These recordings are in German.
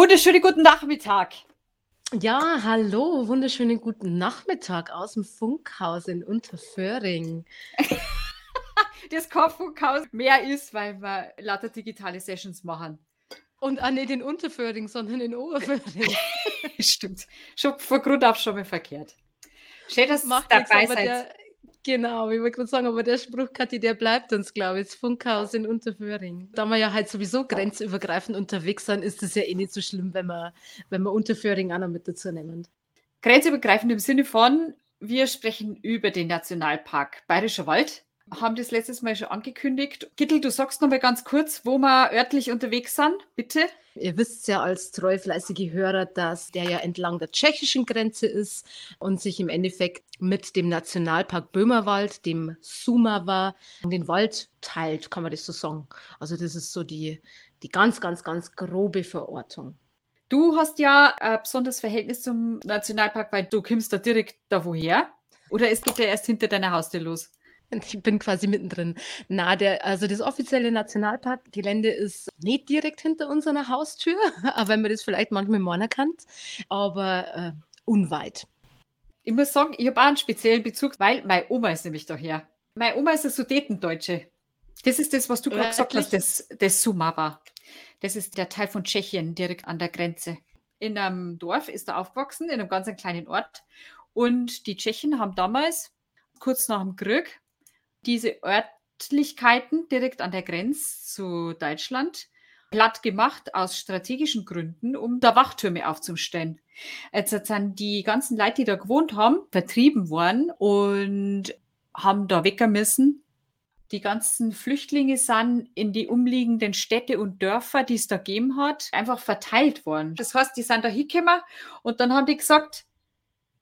Wunderschönen guten Nachmittag. Ja, hallo, wunderschönen guten Nachmittag aus dem Funkhaus in Unterföhring. das kein Funkhaus mehr ist, weil wir lauter digitale Sessions machen. Und auch nicht in Unterföhring, sondern in Oberföhring. Stimmt. Schon von Grund auf schon mal verkehrt. Schön, dass ihr dabei seid. Der, genau, ich wollte gerade sagen, aber der Spruch, Kathi, der bleibt uns, glaube ich. Das Funkhaus in Unterföhring. Da wir ja halt sowieso grenzübergreifend unterwegs sind, ist es ja eh nicht so schlimm, wenn wir, wenn wir Unterföhring auch noch mit dazu nehmen. Grenzübergreifend im Sinne von, wir sprechen über den Nationalpark Bayerischer Wald haben das letztes Mal schon angekündigt. Gittel, du sagst noch mal ganz kurz, wo wir örtlich unterwegs sind, bitte. Ihr wisst ja als treufleißige Hörer, dass der ja entlang der tschechischen Grenze ist und sich im Endeffekt mit dem Nationalpark Böhmerwald, dem Sumava, den Wald teilt, kann man das so sagen. Also das ist so die, die ganz, ganz, ganz grobe Verortung. Du hast ja ein besonderes Verhältnis zum Nationalpark, weil du kommst da direkt da woher. Oder es geht ja erst hinter deiner Haustür los? Ich bin quasi mittendrin. Na, der, also das offizielle Nationalparkgelände ist nicht direkt hinter unserer Haustür, auch wenn man das vielleicht manchmal mal erkannt, aber äh, unweit. Ich muss sagen, ich habe auch einen speziellen Bezug, weil meine Oma ist nämlich daher. Meine Oma ist eine Sudetendeutsche. Das ist das, was du gerade gesagt hast, das, das Sumava. Das ist der Teil von Tschechien, direkt an der Grenze. In einem Dorf ist er aufgewachsen, in einem ganz kleinen Ort. Und die Tschechen haben damals, kurz nach dem Krieg, diese Örtlichkeiten direkt an der Grenze zu Deutschland platt gemacht aus strategischen Gründen, um da Wachtürme aufzustellen. Jetzt sind die ganzen Leute, die da gewohnt haben, vertrieben worden und haben da müssen. Die ganzen Flüchtlinge sind in die umliegenden Städte und Dörfer, die es da gegeben hat, einfach verteilt worden. Das heißt, die sind da hingekommen und dann haben die gesagt,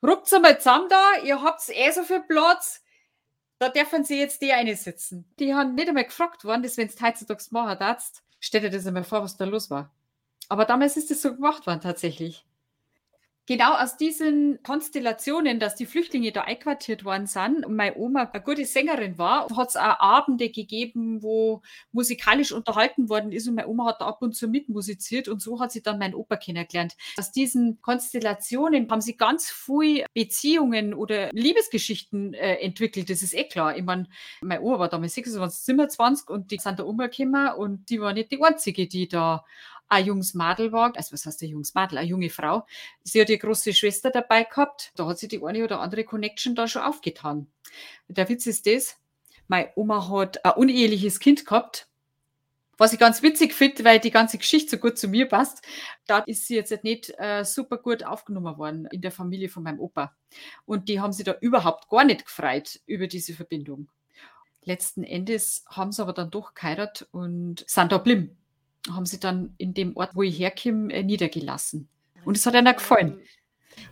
ruckt's einmal zusammen da, ihr habt eh so viel Platz, da dürfen sie jetzt die eine sitzen. Die haben nicht einmal gefragt worden, das, wenn es heutzutage machen darfst, stell dir das einmal vor, was da los war. Aber damals ist das so gemacht worden, tatsächlich genau aus diesen Konstellationen, dass die Flüchtlinge da einquartiert worden sind und meine Oma eine gute Sängerin war, hat es auch Abende gegeben, wo musikalisch unterhalten worden ist und meine Oma hat da ab und zu mitmusiziert und so hat sie dann meinen Opa kennengelernt. Aus diesen Konstellationen haben sie ganz viele Beziehungen oder Liebesgeschichten äh, entwickelt, das ist eh klar. Ich meine, meine Oma war damals 26, 27 und die sind da umgekommen und die war nicht die einzige, die da ein junges Madel war, also was heißt ein junges Madel, eine junge Frau. Sie hat ihre große Schwester dabei gehabt. Da hat sie die eine oder andere Connection da schon aufgetan. Der Witz ist das, meine Oma hat ein uneheliches Kind gehabt, was ich ganz witzig finde, weil die ganze Geschichte so gut zu mir passt, da ist sie jetzt nicht äh, super gut aufgenommen worden in der Familie von meinem Opa. Und die haben sie da überhaupt gar nicht gefreut über diese Verbindung. Letzten Endes haben sie aber dann doch geheiratet und sind da blieben haben sie dann in dem Ort, wo ich herkomme, äh, niedergelassen. Und es hat ihnen gefallen.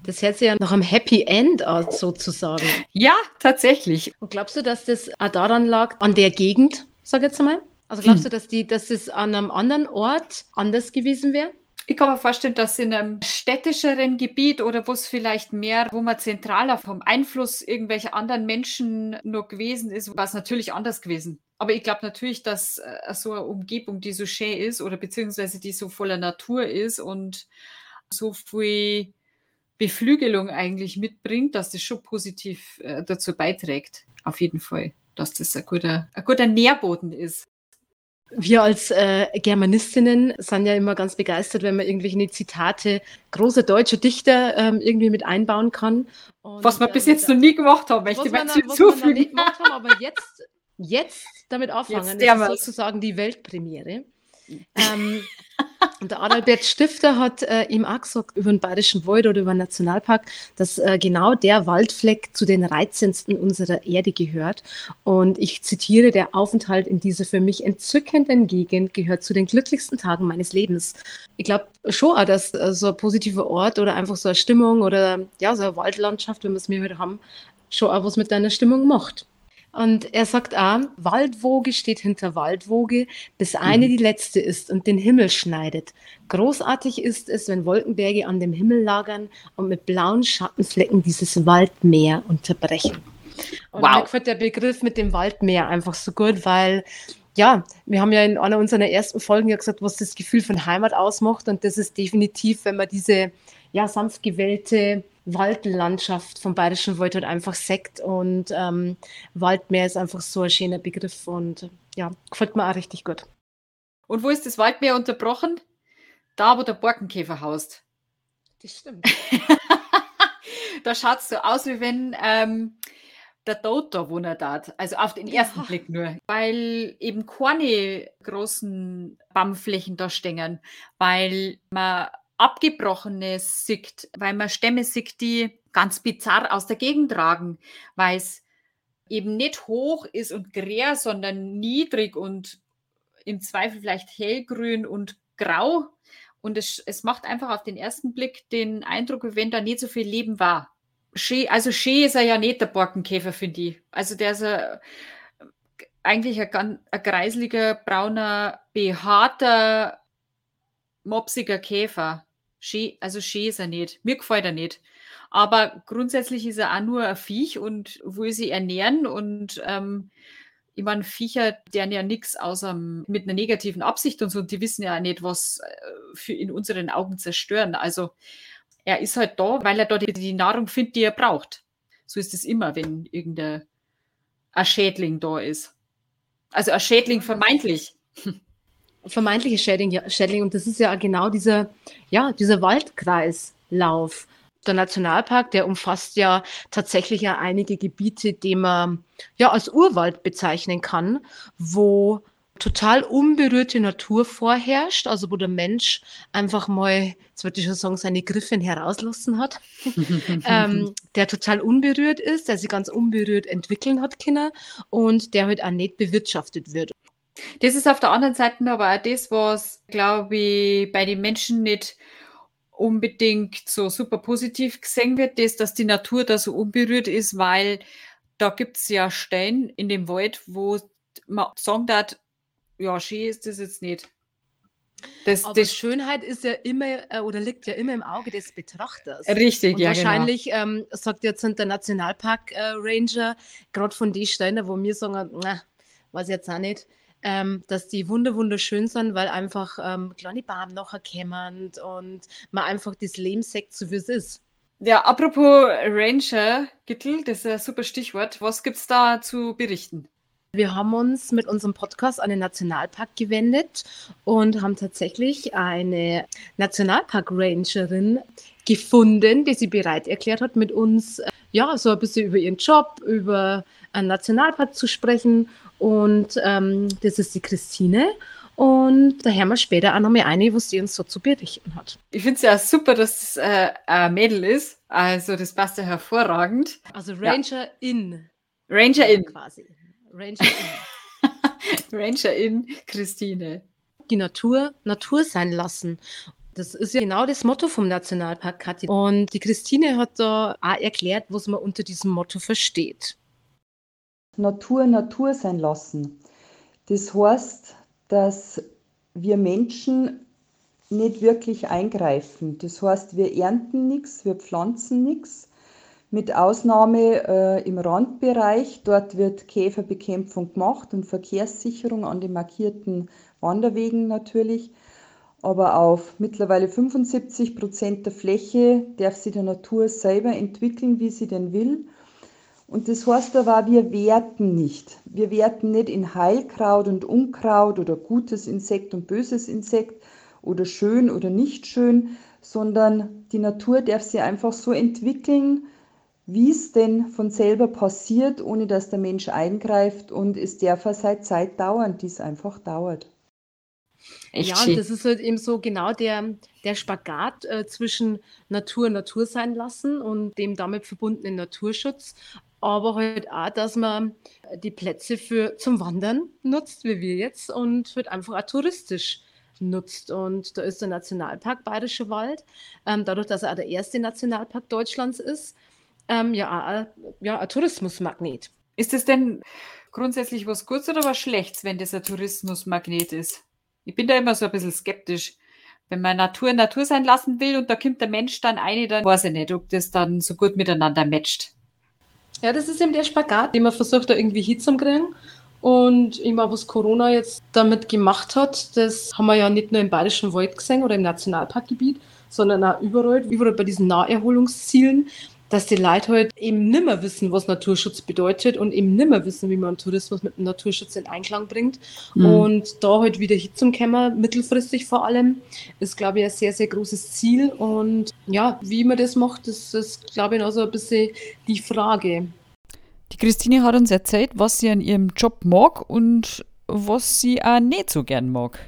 Das hört sich ja nach einem Happy End aus, sozusagen. Ja, tatsächlich. Und glaubst du, dass das auch daran lag, an der Gegend, sag ich jetzt einmal? Also glaubst hm. du, dass, die, dass das an einem anderen Ort anders gewesen wäre? Ich kann mir vorstellen, dass in einem städtischeren Gebiet oder wo es vielleicht mehr, wo man zentraler vom Einfluss irgendwelcher anderen Menschen nur gewesen ist, war es natürlich anders gewesen. Aber ich glaube natürlich, dass äh, so eine Umgebung, die so schön ist oder beziehungsweise die so voller Natur ist und so viel Beflügelung eigentlich mitbringt, dass das schon positiv äh, dazu beiträgt. Auf jeden Fall, dass das ein guter, ein guter Nährboden ist. Wir als äh, Germanistinnen sind ja immer ganz begeistert, wenn man irgendwelche Zitate großer deutscher Dichter ähm, irgendwie mit einbauen kann. Und, was wir bis jetzt noch nie gemacht haben, möchte ich mal hinzufügen. aber jetzt, jetzt damit anfangen, das ist sozusagen die Weltpremiere. ähm, und der Adalbert Stifter hat äh, ihm auch gesagt über den Bayerischen Wald oder über den Nationalpark, dass äh, genau der Waldfleck zu den reizendsten unserer Erde gehört. Und ich zitiere, der Aufenthalt in dieser für mich entzückenden Gegend gehört zu den glücklichsten Tagen meines Lebens. Ich glaube schon auch, dass äh, so ein positiver Ort oder einfach so eine Stimmung oder ja, so eine Waldlandschaft, wenn wir es mir heute haben, schon auch was mit deiner Stimmung macht. Und er sagt auch, Waldwoge steht hinter Waldwoge, bis eine mhm. die letzte ist und den Himmel schneidet. Großartig ist es, wenn Wolkenberge an dem Himmel lagern und mit blauen Schattenflecken dieses Waldmeer unterbrechen. Und wow. mir gefällt der Begriff mit dem Waldmeer einfach so gut, weil ja, wir haben ja in einer unserer ersten Folgen ja gesagt, was das Gefühl von Heimat ausmacht. Und das ist definitiv, wenn man diese ja, sanft gewählte Waldlandschaft vom Bayerischen Wald halt einfach sekt. Und ähm, Waldmeer ist einfach so ein schöner Begriff und ja, gefällt mir auch richtig gut. Und wo ist das Waldmeer unterbrochen? Da, wo der Borkenkäfer haust. Das stimmt. da schaut es so aus, wie wenn ähm, der Tod da wohnen darf. Also auf den ersten ja. Blick nur. Weil eben keine großen Baumflächen da stehen. Weil man Abgebrochenes sieht, weil man Stämme sieht, die ganz bizarr aus der Gegend tragen, weil es eben nicht hoch ist und grär, sondern niedrig und im Zweifel vielleicht hellgrün und grau. Und es, es macht einfach auf den ersten Blick den Eindruck, wie wenn da nicht so viel Leben war. Schee, also Schee ist er ja nicht der Borkenkäfer, finde ich. Also der ist ein, eigentlich ein, ein kreisliger, brauner, behaarter, mopsiger Käfer. Schee, also Schee ist er nicht. Mir gefällt er nicht. Aber grundsätzlich ist er auch nur ein Viech und will sie ernähren und ähm, ich meine, Viecher, deren ja nichts außer mit einer negativen Absicht und so, die wissen ja auch nicht, was äh, für in unseren Augen zerstören. Also er ist halt da, weil er dort die, Nahrung findet, die er braucht. So ist es immer, wenn irgendein Schädling da ist. Also ein Schädling vermeintlich. Vermeintliche Schädling, ja, Schädling. Und das ist ja genau dieser, ja, dieser Waldkreislauf. Der Nationalpark, der umfasst ja tatsächlich ja einige Gebiete, die man ja als Urwald bezeichnen kann, wo total unberührte Natur vorherrscht, also wo der Mensch einfach mal, jetzt würde ich schon sagen, seine Griffin herauslassen hat, ähm, der total unberührt ist, der sich ganz unberührt entwickeln hat Kinder und der halt auch nicht bewirtschaftet wird. Das ist auf der anderen Seite aber auch das, was, glaube ich, bei den Menschen nicht unbedingt so super positiv gesehen wird, das, dass die Natur da so unberührt ist, weil da gibt es ja Stellen in dem Wald, wo man sagen darf, ja, schön ist das jetzt nicht. Das, Aber das Schönheit ist ja immer äh, oder liegt ja immer im Auge des Betrachters. Richtig, Und ja. Genau. Wahrscheinlich genau. ähm, sagt jetzt der Nationalpark-Ranger, äh, gerade von den Stellen, wo wir sagen, na, weiß jetzt auch nicht, ähm, dass die wunder wunderschön sind, weil einfach ähm, kleine Bäume nachher kommen und man einfach das Leben sagt, so wie es ist. Ja, apropos Ranger, Gittel, das ist ein super Stichwort. Was gibt es da zu berichten? Wir haben uns mit unserem Podcast an den Nationalpark gewendet und haben tatsächlich eine Nationalpark-Rangerin gefunden, die sie bereit erklärt hat, mit uns ja so ein bisschen über ihren Job, über einen Nationalpark zu sprechen. Und ähm, das ist die Christine. Und da hören wir später auch noch mal eine, was sie uns so zu berichten hat. Ich finde es ja super, dass es äh, ein Mädel ist. Also das passt ja hervorragend. Also Ranger ja. in. Ranger in. Quasi. Ranger in. Ranger in Christine. Die Natur Natur sein lassen. Das ist ja genau das Motto vom Nationalpark Kathi. Und die Christine hat da auch erklärt, was man unter diesem Motto versteht. Natur Natur sein lassen. Das heißt, dass wir Menschen nicht wirklich eingreifen. Das heißt, wir ernten nichts, wir pflanzen nichts, mit Ausnahme äh, im Randbereich. Dort wird Käferbekämpfung gemacht und Verkehrssicherung an den markierten Wanderwegen natürlich. Aber auf mittlerweile 75 Prozent der Fläche darf sich die Natur selber entwickeln, wie sie denn will. Und das heißt aber, wir werten nicht. Wir werten nicht in Heilkraut und Unkraut oder gutes Insekt und böses Insekt oder schön oder nicht schön, sondern die Natur darf sich einfach so entwickeln, wie es denn von selber passiert, ohne dass der Mensch eingreift und es darf seit Zeit dauern, die es einfach dauert. Echt ja, und das ist halt eben so genau der, der Spagat äh, zwischen Natur Natur sein lassen und dem damit verbundenen Naturschutz, aber halt auch, dass man die Plätze für zum Wandern nutzt, wie wir jetzt, und halt einfach auch touristisch nutzt. Und da ist der Nationalpark Bayerischer Wald, ähm, dadurch, dass er auch der erste Nationalpark Deutschlands ist, ähm, ja, ja, ein Tourismusmagnet. Ist es denn grundsätzlich was Gutes oder was Schlechtes, wenn das ein Tourismusmagnet ist? Ich bin da immer so ein bisschen skeptisch. Wenn man Natur Natur sein lassen will und da kommt der Mensch dann eine, dann weiß ich nicht, ob das dann so gut miteinander matcht. Ja, das ist eben der Spagat, den man versucht, da irgendwie hinzukriegen. Und immer was Corona jetzt damit gemacht hat, das haben wir ja nicht nur im Bayerischen Wald gesehen oder im Nationalparkgebiet, sondern auch überall, überall bei diesen Naherholungszielen, dass die Leute halt eben nimmer wissen, was Naturschutz bedeutet und eben nimmer wissen, wie man Tourismus mit dem Naturschutz in Einklang bringt. Mhm. Und da halt wieder hin zum Kämmer, mittelfristig vor allem, ist, glaube ich, ein sehr, sehr großes Ziel. Und ja, wie man das macht, das ist, glaube ich, auch so ein bisschen die Frage. Die Christine hat uns erzählt, was sie an ihrem Job mag und was sie auch nicht so gern mag.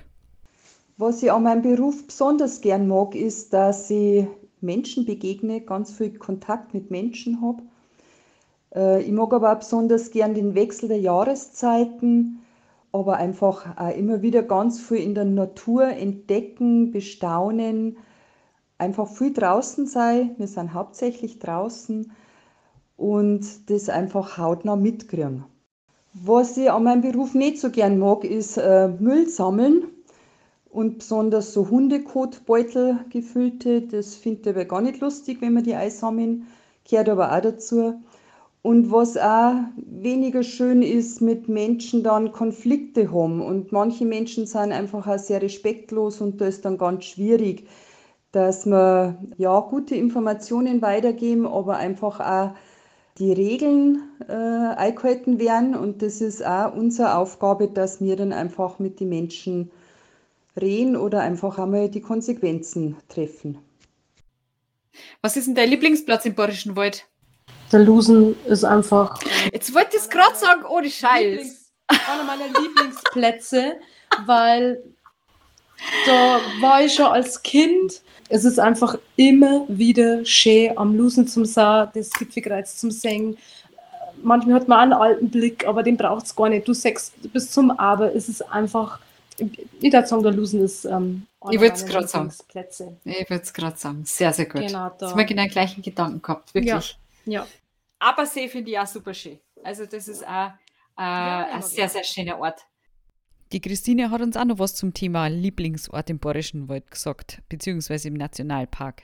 Was ich an meinem Beruf besonders gern mag, ist, dass ich Menschen begegne, ganz viel Kontakt mit Menschen habe. Äh, ich mag aber auch besonders gern den Wechsel der Jahreszeiten, aber einfach auch immer wieder ganz viel in der Natur entdecken, bestaunen, einfach viel draußen sein. Wir sind hauptsächlich draußen und das einfach hautnah mitkriegen. Was ich an meinem Beruf nicht so gern mag, ist äh, Müll sammeln und besonders so Hundekotbeutel gefüllte, das finde ich aber gar nicht lustig, wenn man die einsammeln, gehört aber auch dazu. Und was auch weniger schön ist, mit Menschen dann Konflikte haben. Und manche Menschen sind einfach auch sehr respektlos und da ist dann ganz schwierig, dass wir ja gute Informationen weitergeben, aber einfach auch die Regeln äh, eingehalten werden. Und das ist auch unsere Aufgabe, dass wir dann einfach mit den Menschen reden oder einfach einmal die Konsequenzen treffen. Was ist denn dein Lieblingsplatz im Bayerischen Wald? Der Lusen ist einfach. Jetzt wollte ich es gerade sagen, ohne Scheiß. Lieblings, einer meiner Lieblingsplätze, weil da war ich schon als Kind. Es ist einfach immer wieder schön am Lusen zum Sah, das Gipfelkreuz zum Singen. Manchmal hat man einen alten Blick, aber den braucht es gar nicht. Du sagst bis zum Aber, es ist einfach sagen, der Lusen ist ähm, ich würde es gerade sagen. Ich würde es gerade sagen. Sehr, sehr gut. Genau, da. Jetzt haben wir genau den gleichen Gedanken gehabt, wirklich. Ja. ja. Aber See finde ich auch super schön. Also, das ist auch äh, ja, ein sehr, sehr schöner Ort. Die Christine hat uns auch noch was zum Thema Lieblingsort im Bayerischen Wald gesagt, beziehungsweise im Nationalpark.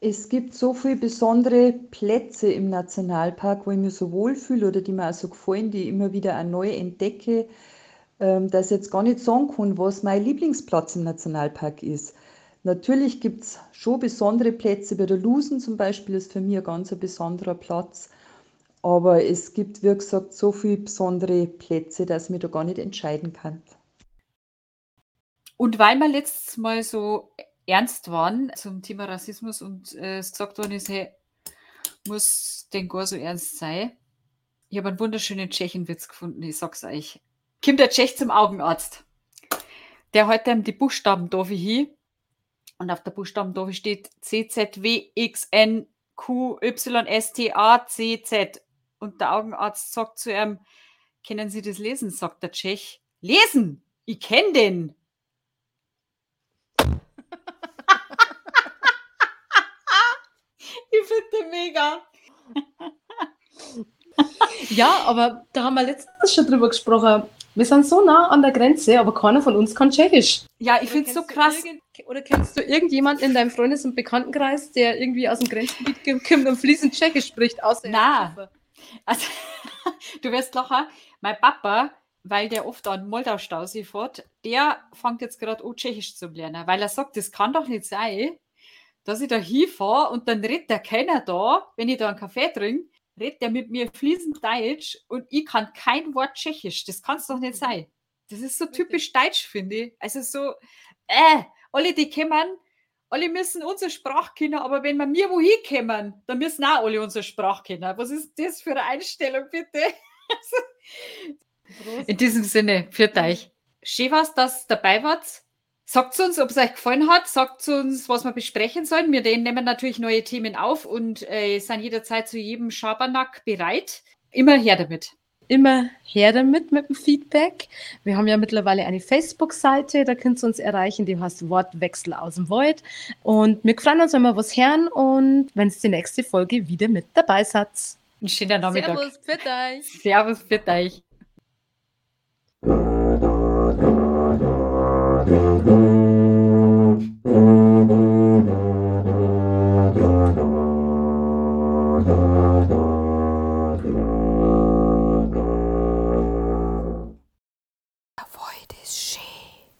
Es gibt so viele besondere Plätze im Nationalpark, wo ich mich so wohlfühle oder die mir auch so gefallen, die ich immer wieder auch neu entdecke. Ähm, dass ich jetzt gar nicht sagen kann, was mein Lieblingsplatz im Nationalpark ist. Natürlich gibt es schon besondere Plätze, bei der Lusen zum Beispiel ist für mich ein ganz besonderer Platz. Aber es gibt, wie gesagt, so viele besondere Plätze, dass ich mich da gar nicht entscheiden kann. Und weil wir letztes Mal so ernst waren zum Thema Rassismus und äh, es gesagt worden ist, hey, muss denn gar so ernst sein. Ich habe einen wunderschönen Tschechenwitz gefunden, ich sag's euch kommt der Tschech zum Augenarzt. Der heute ihm die Buchstaben da hin und auf der Buchstaben da steht C Z W X N Q Y S T A C Z und der Augenarzt sagt zu ihm, können Sie das lesen? sagt der Tschech. Lesen? Ich kenne den. ich finde den mega. ja, aber da haben wir letztens schon drüber gesprochen. Wir sind so nah an der Grenze, aber keiner von uns kann Tschechisch. Ja, ich finde es so krass. Oder kennst du irgendjemanden in deinem Freundes- und Bekanntenkreis, der irgendwie aus dem Grenzgebiet kommt und fließend Tschechisch spricht? Außer Na, also, du wirst lachen, mein Papa, weil der oft an Moldau-Stausee fährt, der fängt jetzt gerade an, Tschechisch zu lernen, weil er sagt, das kann doch nicht sein, dass ich da hinfahre und dann redet der keiner da, wenn ich da einen Kaffee trinke redet er mit mir fließend Deutsch und ich kann kein Wort Tschechisch. Das kann es doch nicht sein. Das ist so typisch Deutsch, finde ich. Also so, äh, alle die kommen, alle müssen unsere Sprache kennen, aber wenn wir mir wohin kommen, dann müssen auch alle unsere Sprache kennen. Was ist das für eine Einstellung, bitte? In diesem Sinne, für euch. Schön was, dass dabei wart. Sagt uns, ob es euch gefallen hat. Sagt uns, was wir besprechen sollen. Wir nehmen natürlich neue Themen auf und äh, sind jederzeit zu jedem Schabernack bereit. Immer her damit. Immer her damit mit dem Feedback. Wir haben ja mittlerweile eine Facebook-Seite, da könnt ihr uns erreichen, die heißt Wortwechsel aus dem Void. Und wir freuen uns, wenn wir was hören und wenn es die nächste Folge wieder mit dabei seid. Ein schöner Nachmittag. Servus, für euch. Servus, für euch.